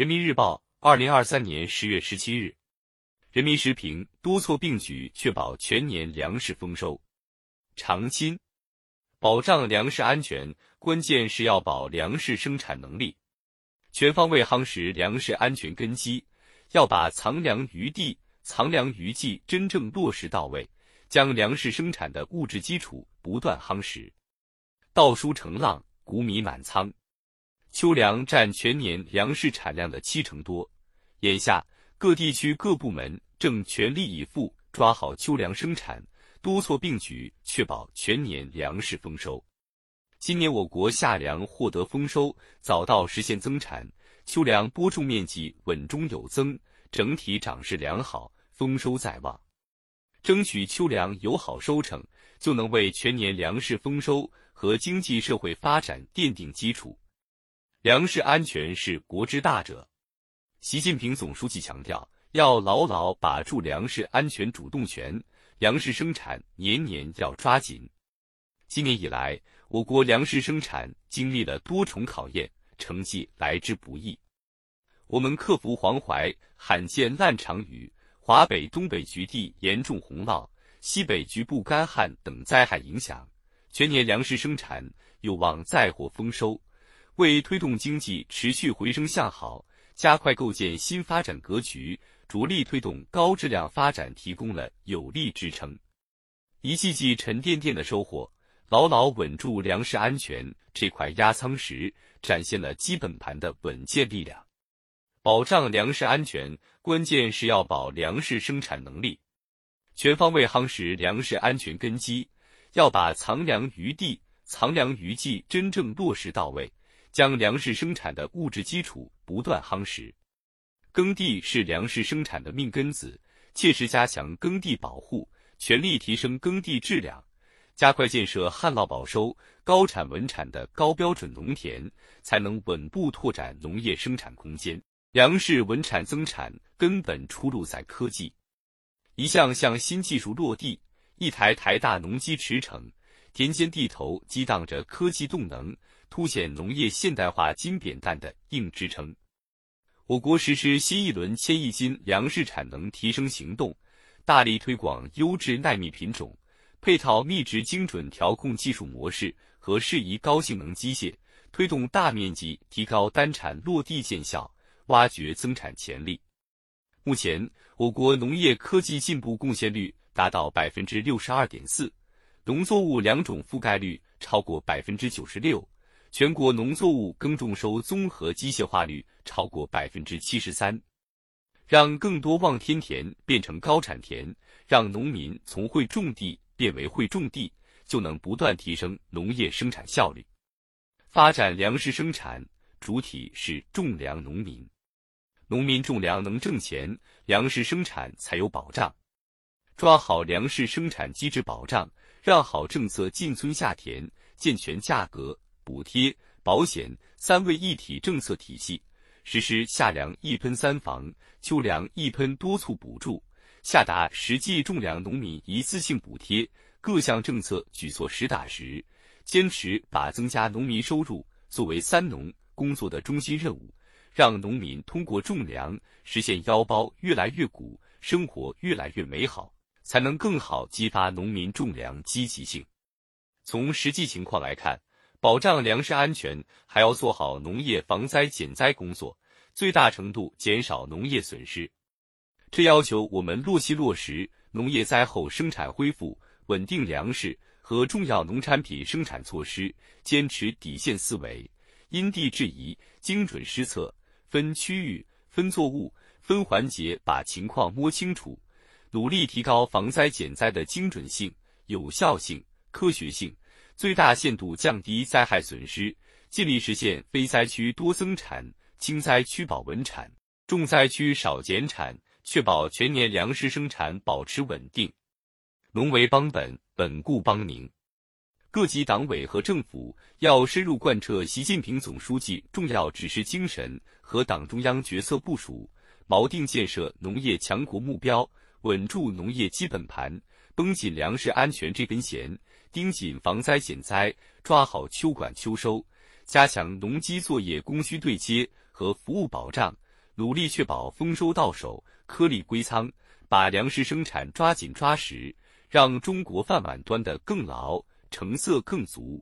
人民日报，二零二三年十月十七日。人民时评：多措并举，确保全年粮食丰收。长青，保障粮食安全，关键是要保粮食生产能力，全方位夯实粮食安全根基，要把藏粮于地、藏粮于技真正落实到位，将粮食生产的物质基础不断夯实。稻菽成浪，谷米满仓。秋粮占全年粮食产量的七成多，眼下各地区各部门正全力以赴抓好秋粮生产，多措并举，确保全年粮食丰收。今年我国夏粮获得丰收，早稻实现增产，秋粮播种面积稳中有增，整体长势良好，丰收在望。争取秋粮有好收成，就能为全年粮食丰收和经济社会发展奠定基础。粮食安全是国之大者，习近平总书记强调，要牢牢把住粮食安全主动权，粮食生产年年要抓紧。今年以来，我国粮食生产经历了多重考验，成绩来之不易。我们克服黄淮罕见滥长雨、华北、东北局地严重洪涝、西北局部干旱等灾害影响，全年粮食生产有望再获丰收。为推动经济持续回升向好，加快构建新发展格局，着力推动高质量发展提供了有力支撑。一季季沉甸甸的收获，牢牢稳住粮食安全这块压舱石，展现了基本盘的稳健力量。保障粮食安全，关键是要保粮食生产能力，全方位夯实粮食安全根基，要把藏粮于地、藏粮于技真正落实到位。将粮食生产的物质基础不断夯实，耕地是粮食生产的命根子，切实加强耕地保护，全力提升耕地质量，加快建设旱涝保收、高产稳产的高标准农田，才能稳步拓展农业生产空间。粮食稳产增产根本出路在科技，一项项新技术落地，一台台大农机驰骋，田间地头激荡着科技动能。凸显农业现代化金扁担的硬支撑。我国实施新一轮千亿斤粮食产能提升行动，大力推广优质耐密品种，配套密植精准调控技术模式和适宜高性能机械，推动大面积提高单产落地见效，挖掘增产潜力。目前，我国农业科技进步贡献率达到百分之六十二点四，农作物两种覆盖率超过百分之九十六。全国农作物耕种收综合机械化率超过百分之七十三，让更多望天田变成高产田，让农民从会种地变为会种地，就能不断提升农业生产效率。发展粮食生产主体是种粮农民，农民种粮能挣钱，粮食生产才有保障。抓好粮食生产机制保障，让好政策进村下田，健全价格。补贴、保险三位一体政策体系，实施夏粮一喷三防、秋粮一喷多促补助，下达实际种粮农民一次性补贴，各项政策举措实打实，坚持把增加农民收入作为“三农”工作的中心任务，让农民通过种粮实现腰包越来越鼓，生活越来越美好，才能更好激发农民种粮积极性。从实际情况来看。保障粮食安全，还要做好农业防灾减灾工作，最大程度减少农业损失。这要求我们落细落实农业灾后生产恢复、稳定粮食和重要农产品生产措施，坚持底线思维，因地制宜、精准施策，分区域、分作物、分环节把情况摸清楚，努力提高防灾减灾的精准性、有效性、科学性。最大限度降低灾害损失，尽力实现非灾区多增产、轻灾区保稳产、重灾区少减产，确保全年粮食生产保持稳定。农为邦本，本固邦宁。各级党委和政府要深入贯彻习近平总书记重要指示精神和党中央决策部署，锚定建设农业强国目标，稳住农业基本盘，绷紧粮食安全这根弦。盯紧防灾减灾，抓好秋管秋收，加强农机作业供需对接和服务保障，努力确保丰收到手、颗粒归仓，把粮食生产抓紧抓实，让中国饭碗端得更牢，成色更足。